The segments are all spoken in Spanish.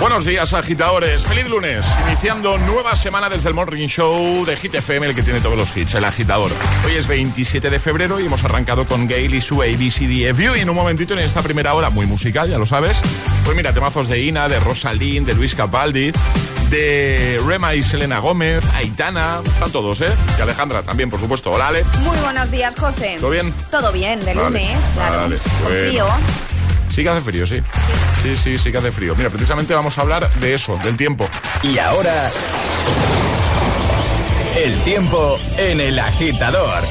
Buenos días, agitadores. Feliz lunes. Iniciando nueva semana desde el Morning Show de Hit FM, el que tiene todos los hits, el agitador. Hoy es 27 de febrero y hemos arrancado con Gail y su ABCDFU. Y en un momentito, en esta primera hora, muy musical, ya lo sabes. Pues mira, temazos de Ina, de Rosalind, de Luis Capaldi, de Rema y Selena Gómez, Aitana, están todos, ¿eh? Y Alejandra también, por supuesto. Hola, Ale. Muy buenos días, José. ¿Todo bien? Todo bien, de Vale, lunes, claro. vale, Con bueno. frío. Sí que hace frío, sí. Sí, sí, sí que hace frío. Mira, precisamente vamos a hablar de eso, del tiempo. Y ahora, el tiempo en el agitador.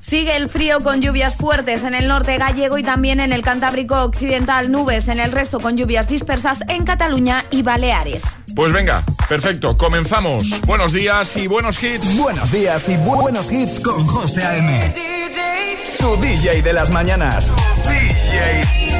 Sigue el frío con lluvias fuertes en el norte gallego y también en el Cantábrico Occidental, nubes en el resto con lluvias dispersas en Cataluña y Baleares. Pues venga, perfecto, comenzamos. Buenos días y buenos hits. Buenos días y bu- buenos hits con José A.M. Tu DJ de las mañanas. DJ.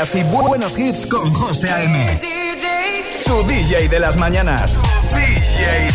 días y buenos hits con José A.M. Tu DJ de las mañanas. Siempre.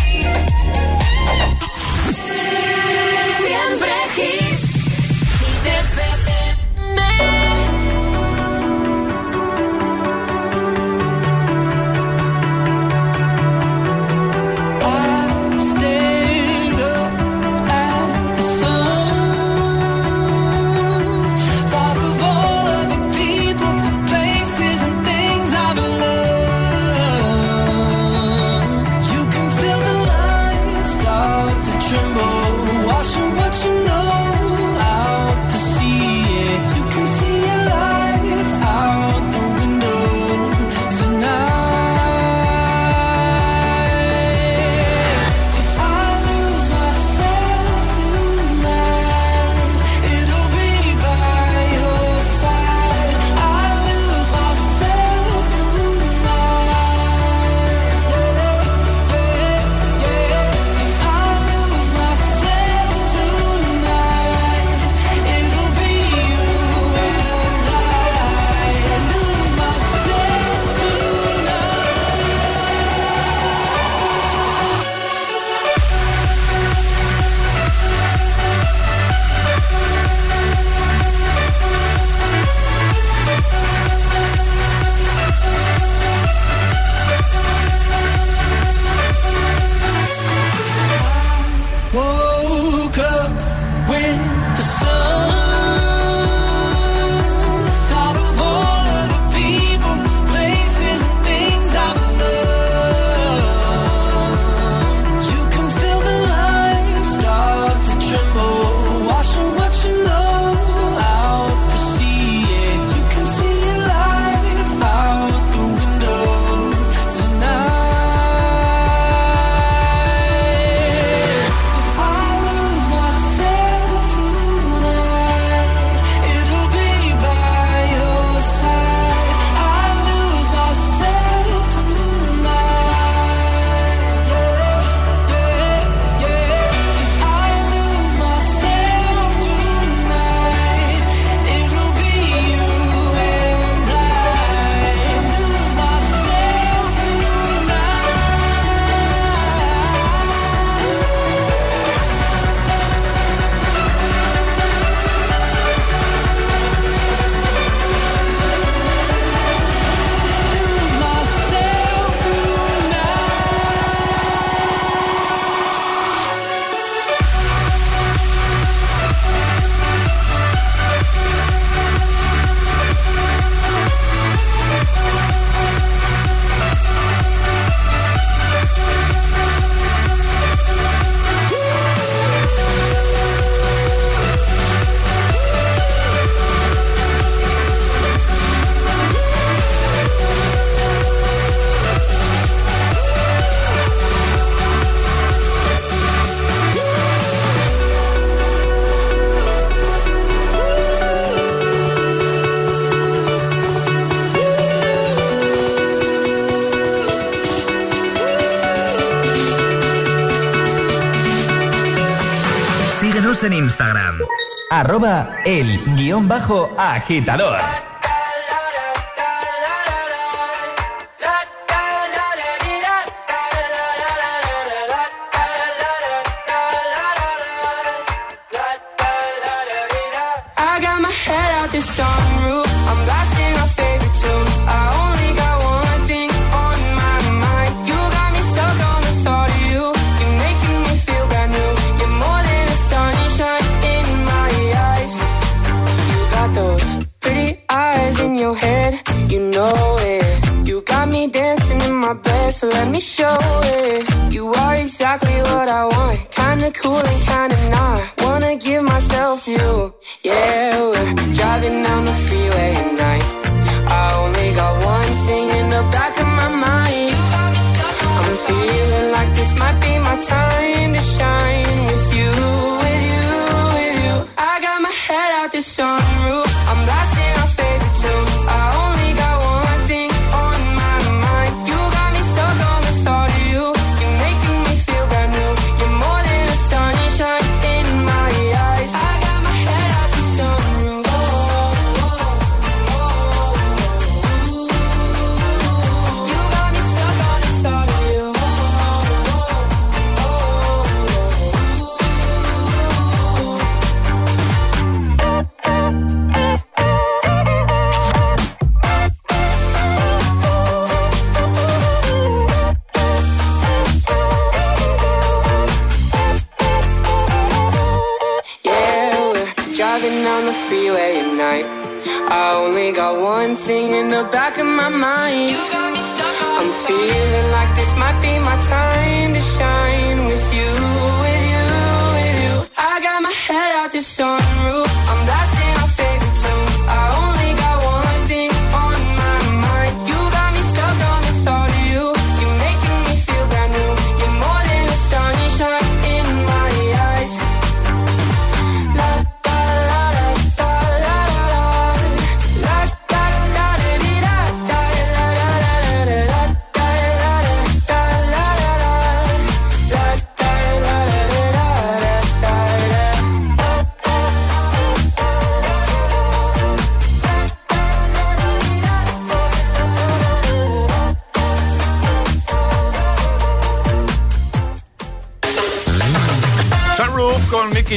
Arroba el guion bajo agitador.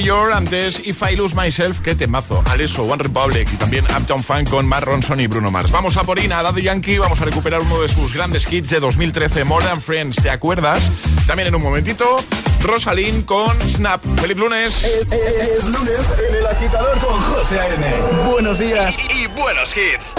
Antes If I Lose Myself, qué temazo. Aleso, One Republic y también Uptown Funk con Mark Ronson y Bruno Mars. Vamos a por Ina, Daddy Yankee, vamos a recuperar uno de sus grandes hits de 2013, More Than Friends, ¿te acuerdas? También en un momentito, Rosalind con Snap. ¡Feliz lunes! Es, lunes en El Agitador con José A.N. Buenos días y buenos hits.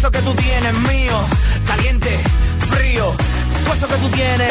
Eso que tú tienes mío. Caliente, frío, todo eso que tú tienes.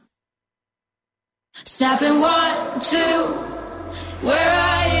Snapping one, two. Where are you?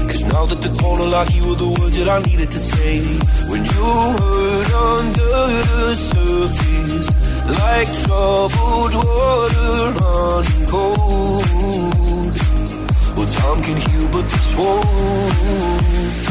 Now that the corner like you were the words that I needed to say. When you hurt under the surface, like troubled water running cold. Well, time can heal, but this won't.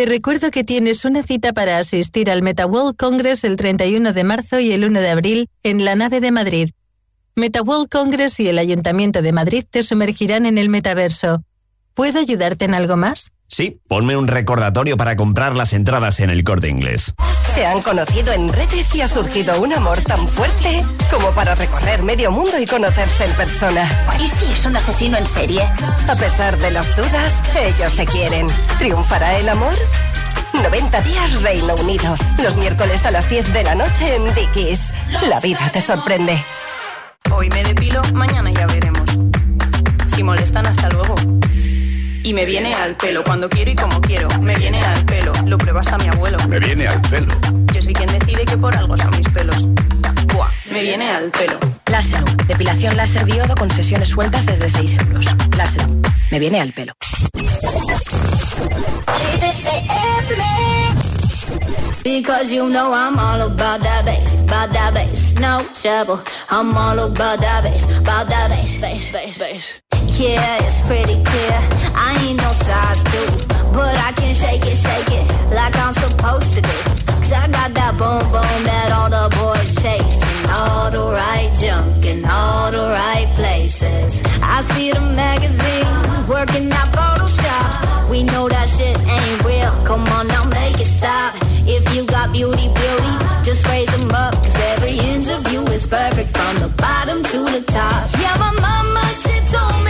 Te recuerdo que tienes una cita para asistir al MetaWorld Congress el 31 de marzo y el 1 de abril en la nave de Madrid. MetaWorld Congress y el Ayuntamiento de Madrid te sumergirán en el metaverso. ¿Puedo ayudarte en algo más? Sí, ponme un recordatorio para comprar las entradas en el corte inglés. Se han conocido en redes y ha surgido un amor tan fuerte como para recorrer medio mundo y conocerse en persona. ¿Y si es un asesino en serie? A pesar de las dudas, ellos se quieren. ¿Triunfará el amor? 90 días Reino Unido. Los miércoles a las 10 de la noche en Dickies. La vida te sorprende. Hoy me depilo, mañana ya veremos. Si molestan, hasta luego. Y me viene al pelo cuando quiero y como quiero. Me viene al pelo, lo pruebas a mi abuelo. Me viene al pelo. Yo soy quien decide que por algo son mis pelos. Buah, me viene al pelo. Láser, depilación láser diodo con sesiones sueltas desde 6 euros. Láser, me viene al pelo. Because you know I'm all about that bass, about that bass, no trouble. I'm all about that bass, about that bass, bass, bass, bass. Yeah, it's pretty clear. I ain't no size two, but I can shake it, shake it like I'm supposed to do. Cause I got that boom boom that all the boys chase, all the right junk in all the right places. I see the magazines working out Photoshop. We know that shit ain't beauty, beauty, just raise them up. Cause every inch of you is perfect from the bottom to the top. Yeah, my mama, she told me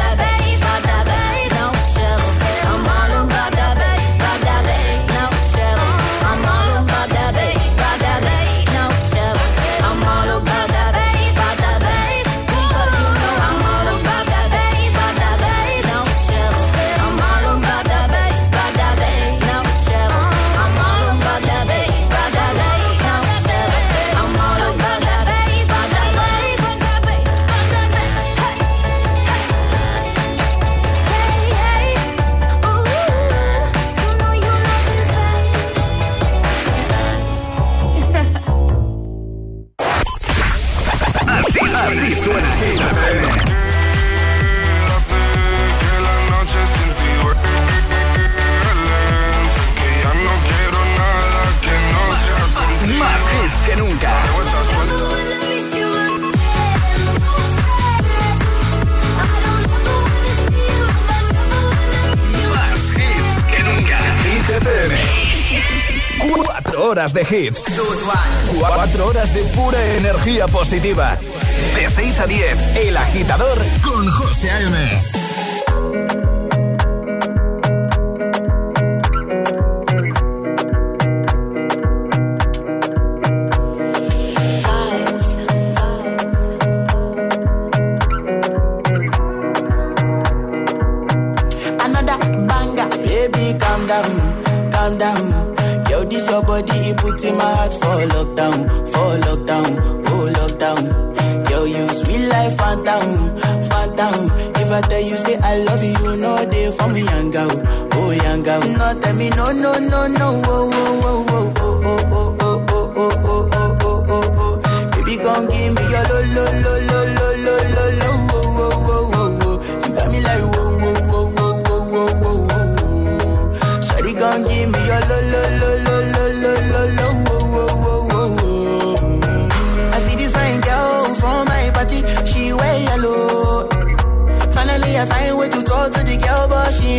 horas de hits. Cuatro horas de pura energía positiva. De 6 a 10, El Agitador con José A.M. Down, down. Your body, it in my heart for lockdown, for lockdown, oh lockdown. Yo, you sweet life, phantom, phantom. If I tell you say I love you, know they for me, young girl, oh young girl. No, tell me no, no, no, no, oh, oh, oh, oh, oh, oh, oh, oh, oh, oh, oh, oh, oh, oh, oh. Baby, come give me your lo, lo, lo, lo, lo, lo, lo, lo, oh, oh, oh, oh, oh. You got me like whoa, give me your lo lo lo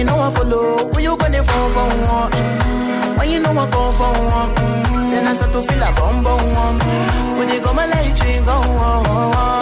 no one follow. Who you gonna phone for When you know I come for then I start to feel a bum bum. When you come my light, you go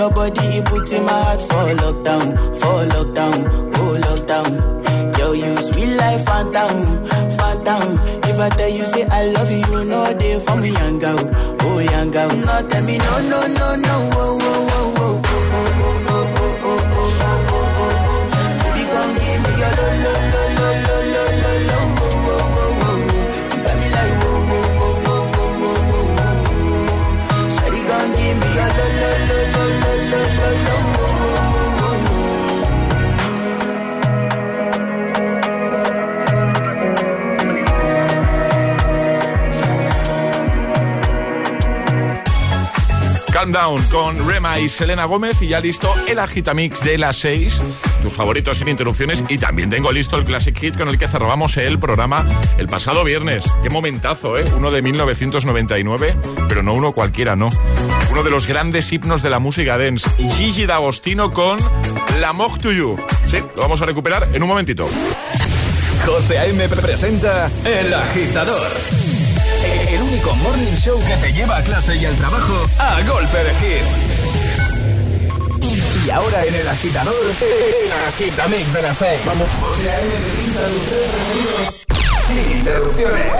Yo, your body, it puts in my heart for lockdown, for lockdown, oh lockdown. Yo, you sweet life, phantom, phantom. If I tell you say I love you, you know they for me, young girl, oh young girl. No, tell me no, no, no, no, oh, Con Rema y Selena Gómez y ya listo el agitamix de las 6, tus favoritos sin interrupciones y también tengo listo el Classic Hit con el que cerrábamos el programa el pasado viernes. Qué momentazo, ¿eh? Uno de 1999, pero no uno cualquiera, no. Uno de los grandes himnos de la música dance, Gigi D'Agostino con La Mog to You. Sí, lo vamos a recuperar en un momentito. José A.M. presenta El Agitador. Único morning show que te lleva a clase y al trabajo a golpe de hits. Y ahora en El Agitador, el Agitamix de las 6. Vamos. Sin interrupciones.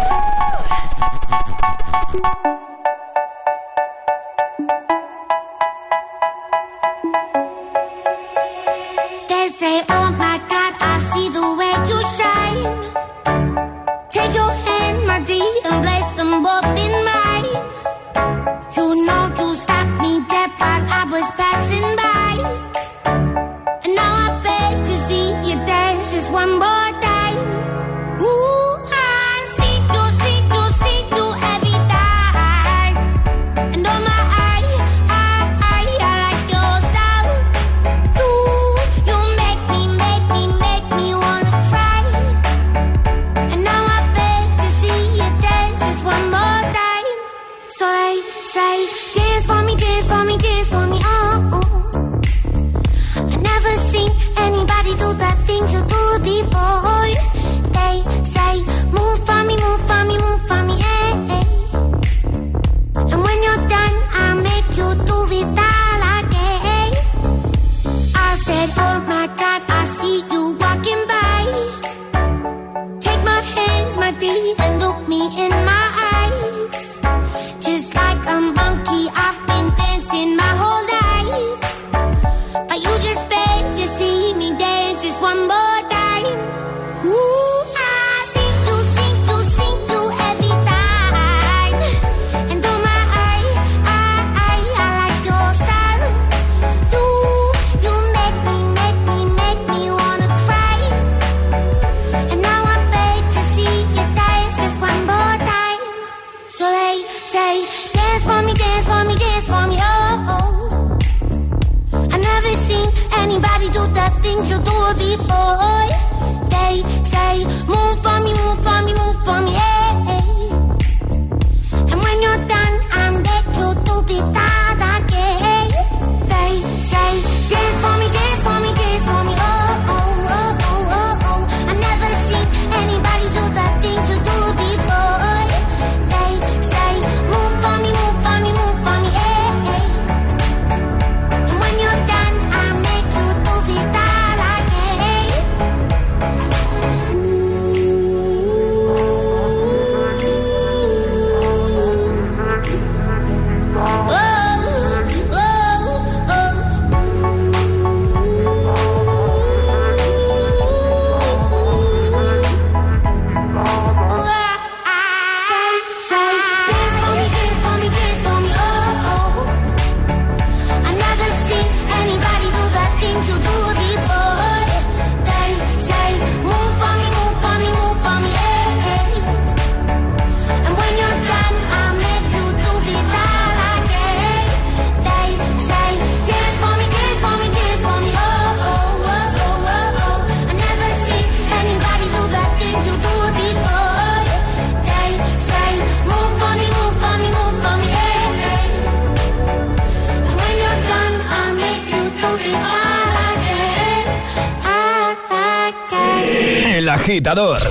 Con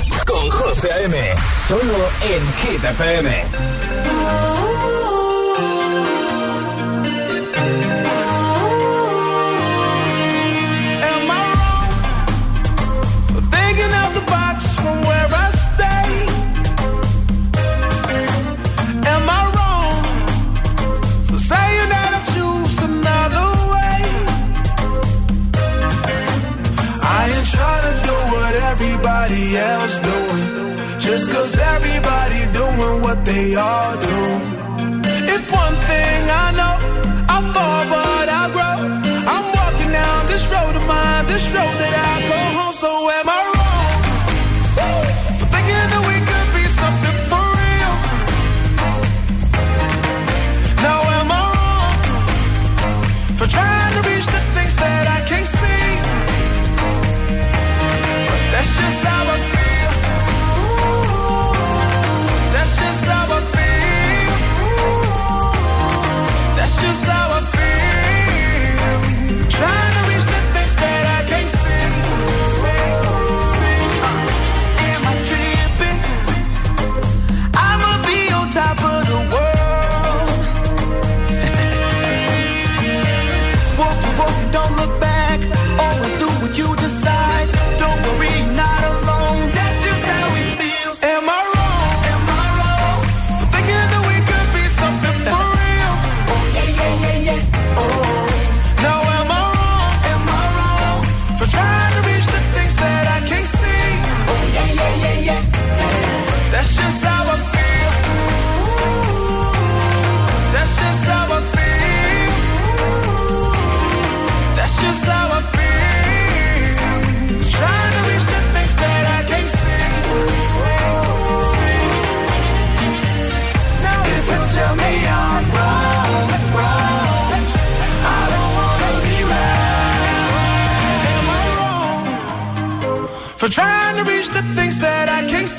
they all do. If one thing I know, I fall but I grow. I'm walking down this road of mine, this road that I go home. So am I wrong for thinking that we could be something for real? Now am I wrong for trying to reach the things that I can't see? But that's just how I trying to reach the things that I can't see?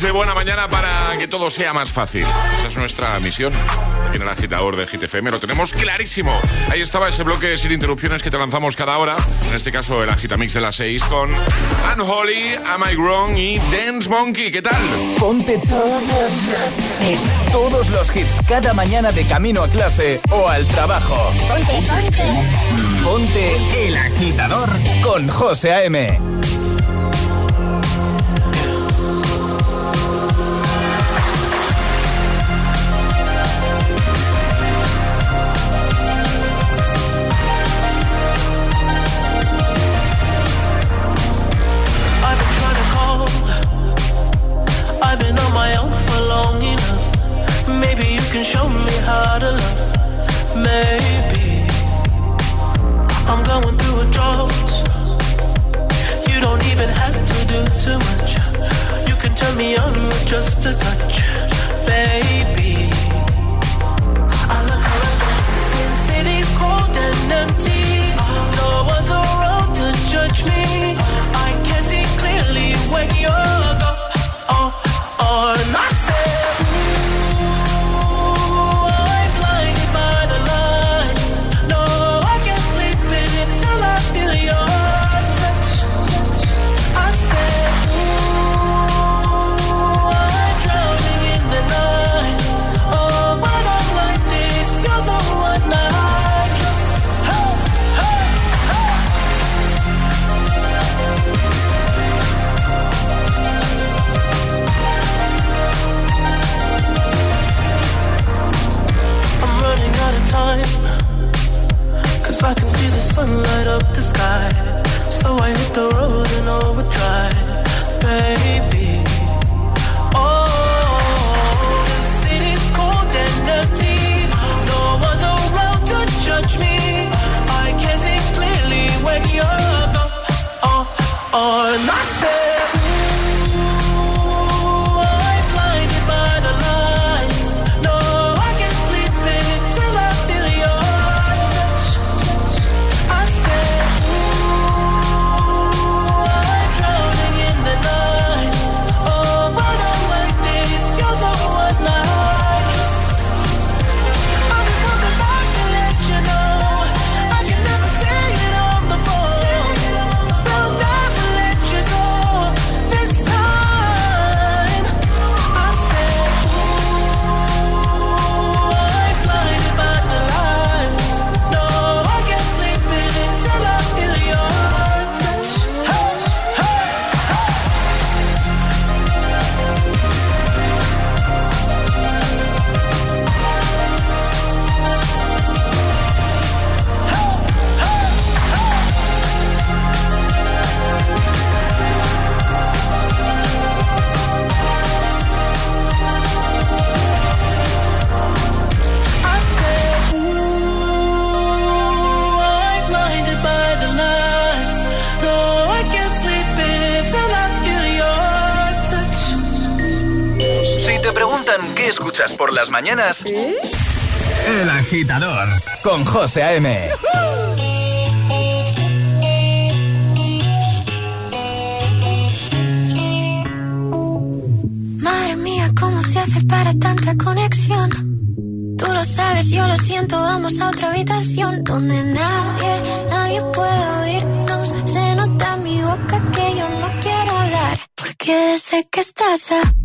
De buena mañana para que todo sea más fácil. Esa es nuestra misión. Aquí en el agitador de GTFM lo tenemos clarísimo. Ahí estaba ese bloque sin interrupciones que te lanzamos cada hora. En este caso, el agitamix de las 6 con Unholy, Am I Wrong y Dance Monkey. ¿Qué tal? Ponte todos los, todos los hits cada mañana de camino a clase o al trabajo. Ponte, ponte. Ponte el agitador con José A.M. El agitador con José A.M. Madre mía, ¿cómo se hace para tanta conexión? Tú lo sabes, yo lo siento, vamos a otra habitación donde nadie, nadie puede oírnos. Se nota en mi boca que yo no quiero hablar, porque sé que estás a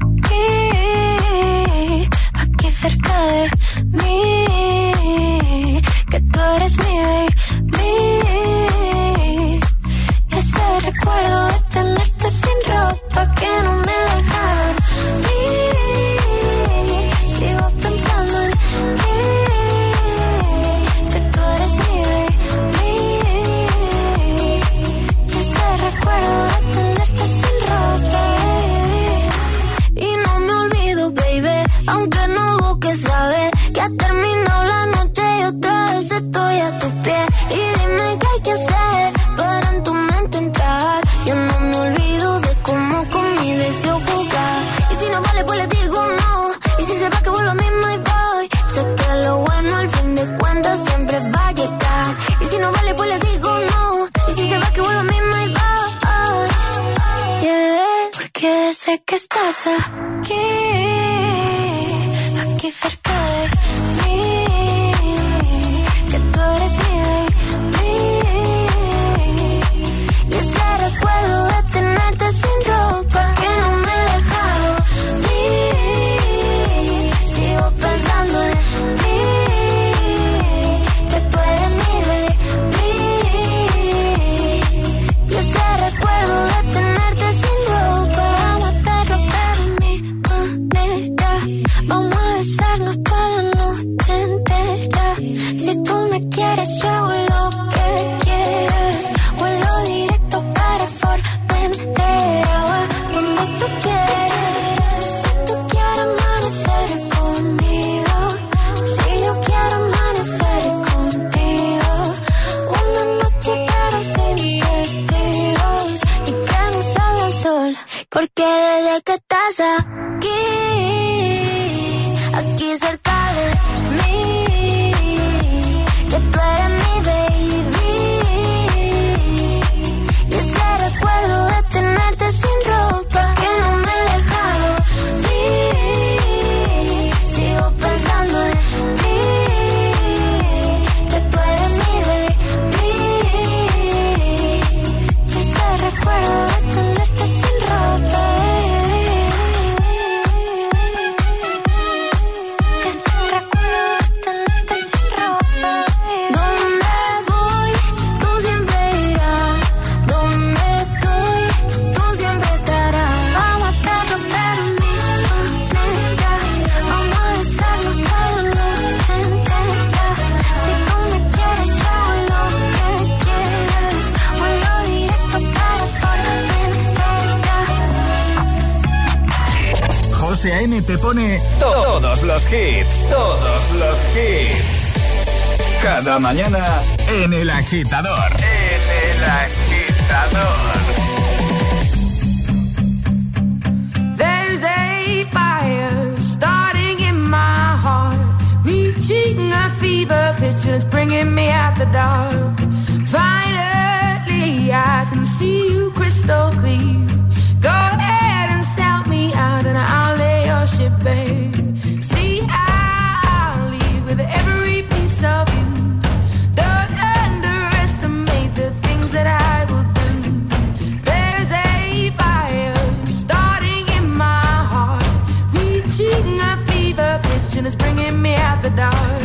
todos los hits, todos los hits. Cada mañana en el agitador. En el agitador. There's a fire starting in my heart, reaching a fever pitch and it's bringing me out the dark. Finally, I can see you crystal clear. dark.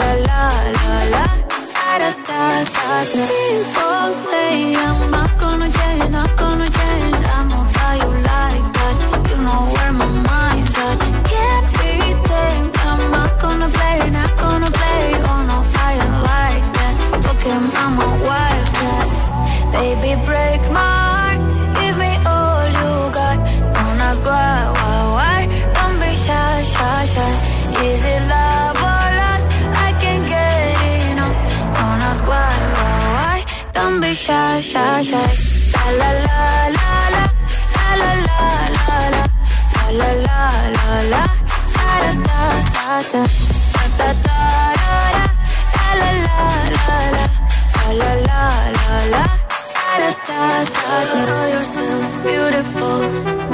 la, la la la. People say I'm not shy, shy, shy. La la la la la. La la la la la. La la la la. Da da da da. Da da da da la la la la. La la la la la. Da da da da. Know yourself beautiful.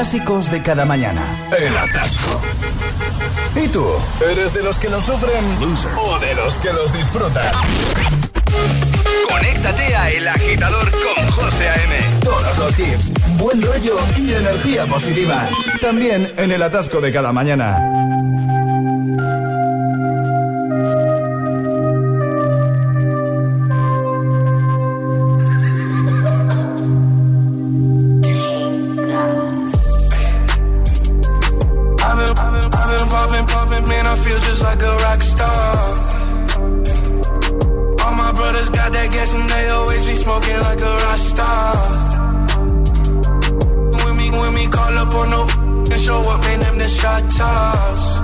Clásicos de cada mañana. El atasco. ¿Y tú? ¿Eres de los que lo sufren o de los que los disfrutan? Conéctate a El Agitador con José A.M. Todos los hits, buen rollo y energía positiva. También en el atasco de cada mañana. I feel just like a rock star. All my brothers got that gas and they always be smoking like a rock star. When me, when we call up on no and show up, man, them the shot toss.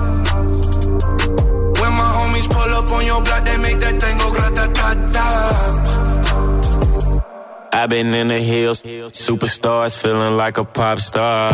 When my homies pull up on your block, they make that thing go grata-ta-ta. I've been in the hills, superstars feeling like a pop star.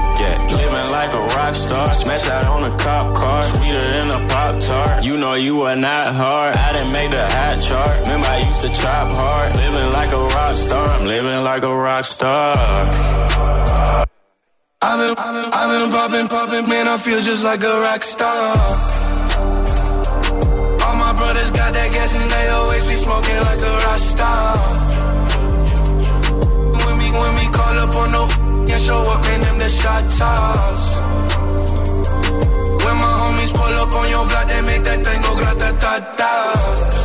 get. Living like a rock star, smash out on a cop car, sweeter than a pop tart. You know you are not hard. I didn't make the hot chart. Remember I used to chop hard. Living like a rock star, I'm living like a rock star. I've been, I've been, I've been popping, popping, man, I feel just like a rock star. All my brothers got that gas and they always be smoking like a rock star. When we, when we call up on no show up, man, them the shot toss. When my homies pull up on your block, they make that thing go grata-ta-ta.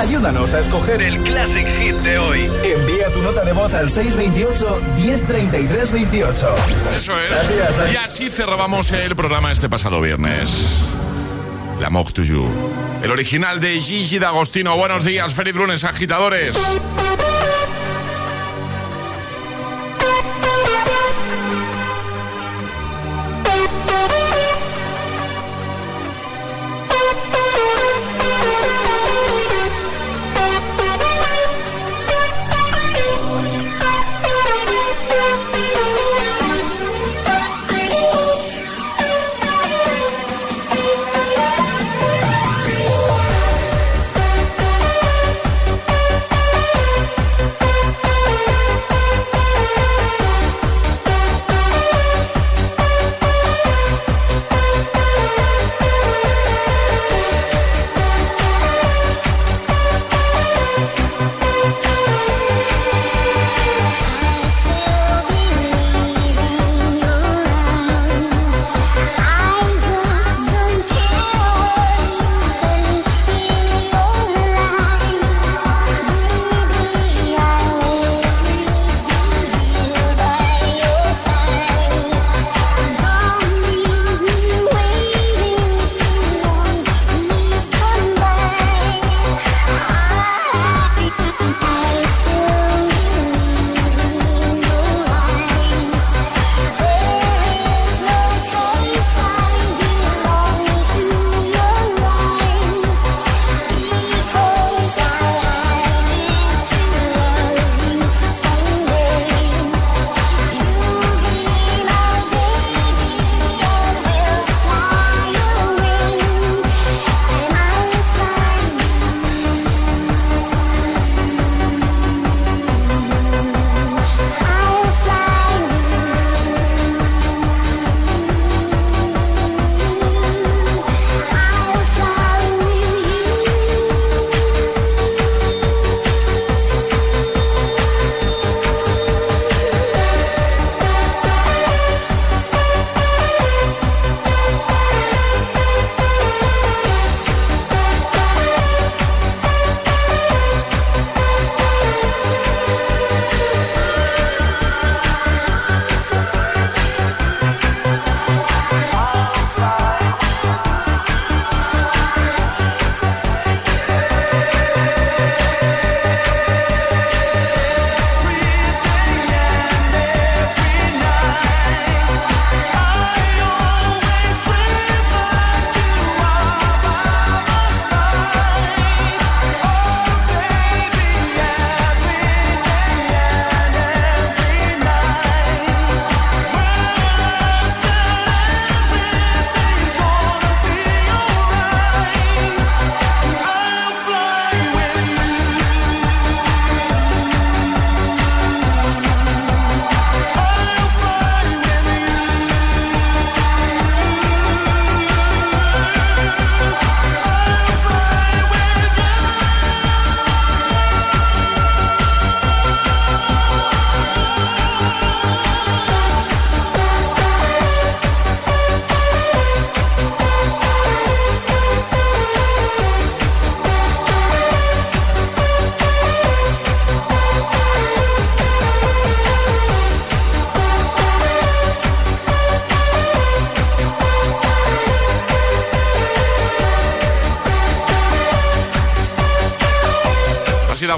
Ayúdanos a escoger el Classic Hit de hoy. Envía tu nota de voz al 628 1033 28. Eso es. Gracias. Y así cerrábamos el programa este pasado viernes. La Mog to You. El original de Gigi D'Agostino. Buenos días, feliz lunes, agitadores.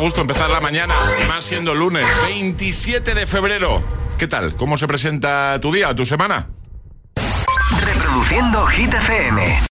Gusto empezar la mañana, más siendo lunes 27 de febrero. ¿Qué tal? ¿Cómo se presenta tu día, tu semana? Reproduciendo Hit.